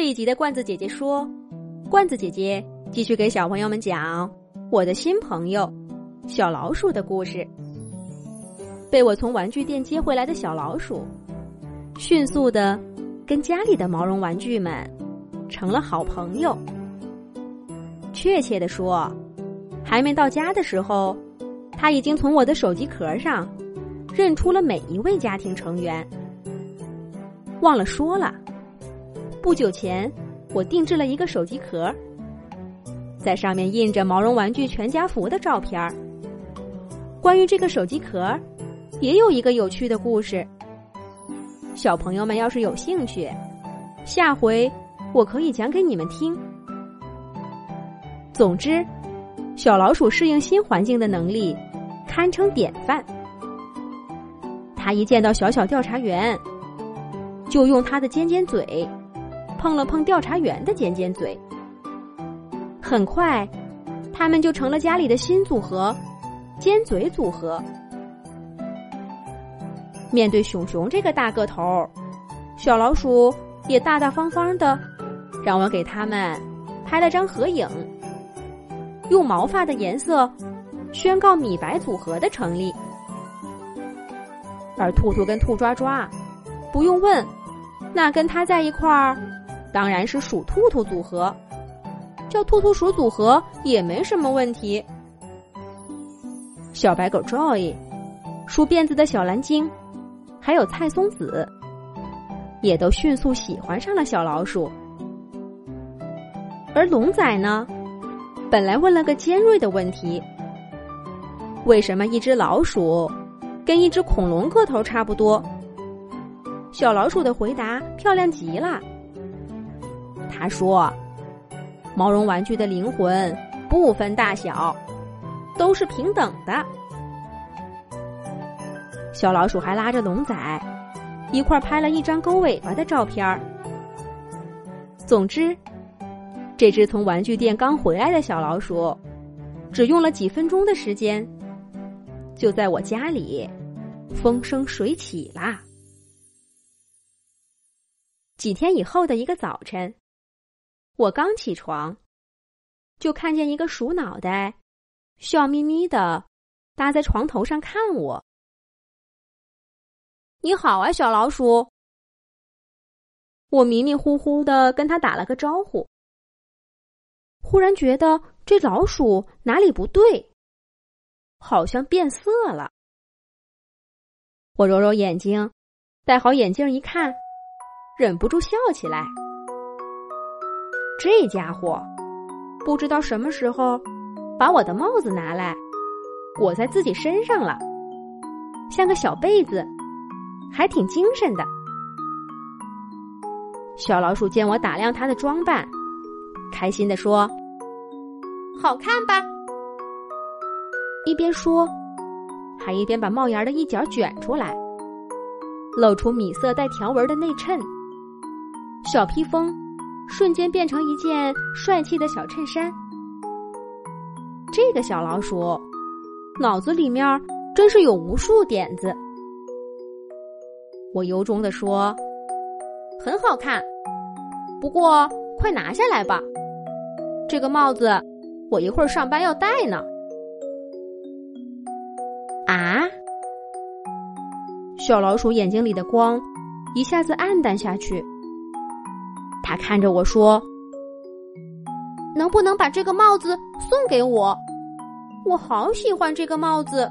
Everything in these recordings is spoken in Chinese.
这一集的罐子姐姐说，罐子姐姐继续给小朋友们讲我的新朋友小老鼠的故事。被我从玩具店接回来的小老鼠，迅速的跟家里的毛绒玩具们成了好朋友。确切的说，还没到家的时候，他已经从我的手机壳上认出了每一位家庭成员。忘了说了。不久前，我定制了一个手机壳，在上面印着毛绒玩具全家福的照片儿。关于这个手机壳，也有一个有趣的故事。小朋友们要是有兴趣，下回我可以讲给你们听。总之，小老鼠适应新环境的能力堪称典范。它一见到小小调查员，就用它的尖尖嘴。碰了碰调查员的尖尖嘴，很快，他们就成了家里的新组合——尖嘴组合。面对熊熊这个大个头，小老鼠也大大方方的让我给他们拍了张合影，用毛发的颜色宣告米白组合的成立。而兔兔跟兔抓抓，不用问，那跟他在一块儿。当然是鼠兔兔组合，叫兔兔鼠组合也没什么问题。小白狗 Joy，梳辫子的小蓝鲸，还有菜松子，也都迅速喜欢上了小老鼠。而龙仔呢，本来问了个尖锐的问题：为什么一只老鼠跟一只恐龙个头差不多？小老鼠的回答漂亮极了。他说：“毛绒玩具的灵魂不分大小，都是平等的。”小老鼠还拉着龙仔一块拍了一张勾尾巴的照片儿。总之，这只从玩具店刚回来的小老鼠，只用了几分钟的时间，就在我家里风生水起啦。几天以后的一个早晨。我刚起床，就看见一个鼠脑袋，笑眯眯的搭在床头上看我。你好啊，小老鼠！我迷迷糊糊的跟他打了个招呼，忽然觉得这老鼠哪里不对，好像变色了。我揉揉眼睛，戴好眼镜一看，忍不住笑起来。这家伙不知道什么时候把我的帽子拿来裹在自己身上了，像个小被子，还挺精神的。小老鼠见我打量它的装扮，开心的说：“好看吧？”一边说，还一边把帽檐的一角卷出来，露出米色带条纹的内衬，小披风。瞬间变成一件帅气的小衬衫。这个小老鼠脑子里面真是有无数点子。我由衷的说：“很好看，不过快拿下来吧，这个帽子我一会儿上班要戴呢。”啊！小老鼠眼睛里的光一下子暗淡下去。他看着我说：“能不能把这个帽子送给我？我好喜欢这个帽子。”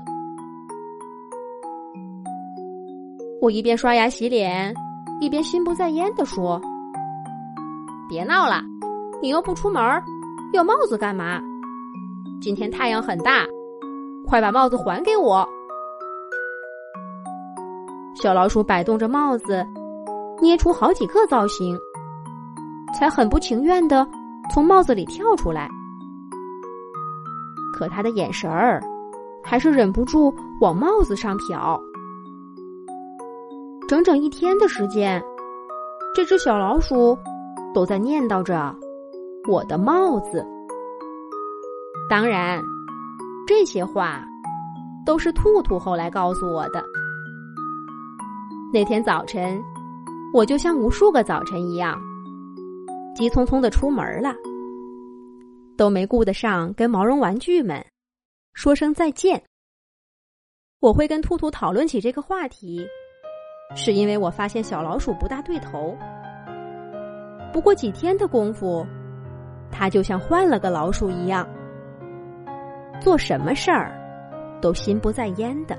我一边刷牙洗脸，一边心不在焉的说：“别闹了，你又不出门，要帽子干嘛？今天太阳很大，快把帽子还给我。”小老鼠摆动着帽子，捏出好几个造型。才很不情愿的从帽子里跳出来，可他的眼神儿还是忍不住往帽子上瞟。整整一天的时间，这只小老鼠都在念叨着我的帽子。当然，这些话都是兔兔后来告诉我的。那天早晨，我就像无数个早晨一样。急匆匆的出门了，都没顾得上跟毛绒玩具们说声再见。我会跟兔兔讨论起这个话题，是因为我发现小老鼠不大对头。不过几天的功夫，它就像换了个老鼠一样，做什么事儿都心不在焉的。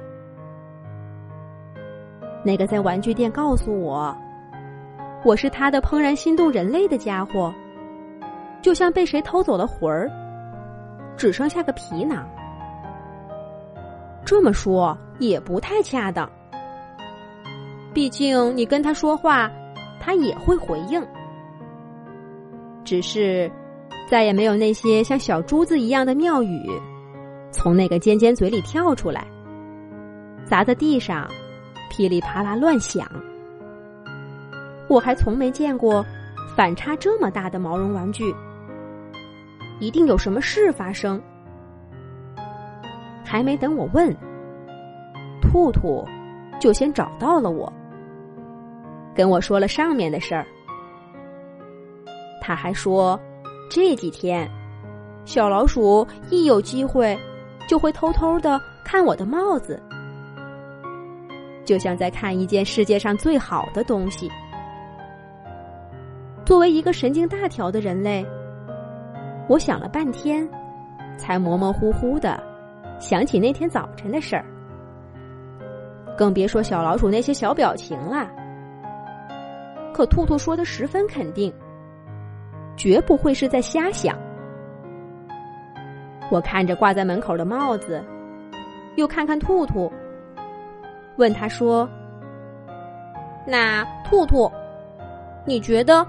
那个在玩具店告诉我，我是他的怦然心动人类的家伙，就像被谁偷走了魂儿，只剩下个皮囊。这么说也不太恰当，毕竟你跟他说话，他也会回应，只是再也没有那些像小珠子一样的妙语从那个尖尖嘴里跳出来，砸在地上。噼里啪啦乱响，我还从没见过反差这么大的毛绒玩具，一定有什么事发生。还没等我问，兔兔就先找到了我，跟我说了上面的事儿。他还说，这几天小老鼠一有机会就会偷偷的看我的帽子。就像在看一件世界上最好的东西。作为一个神经大条的人类，我想了半天，才模模糊糊的想起那天早晨的事儿。更别说小老鼠那些小表情了。可兔兔说的十分肯定，绝不会是在瞎想。我看着挂在门口的帽子，又看看兔兔。问他说：“那兔兔，你觉得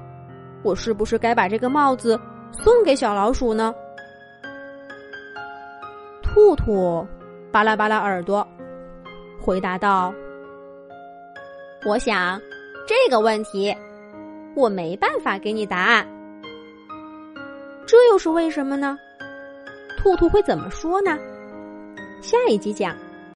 我是不是该把这个帽子送给小老鼠呢？”兔兔巴拉巴拉耳朵，回答道：“我想这个问题，我没办法给你答案。这又是为什么呢？兔兔会怎么说呢？下一集讲。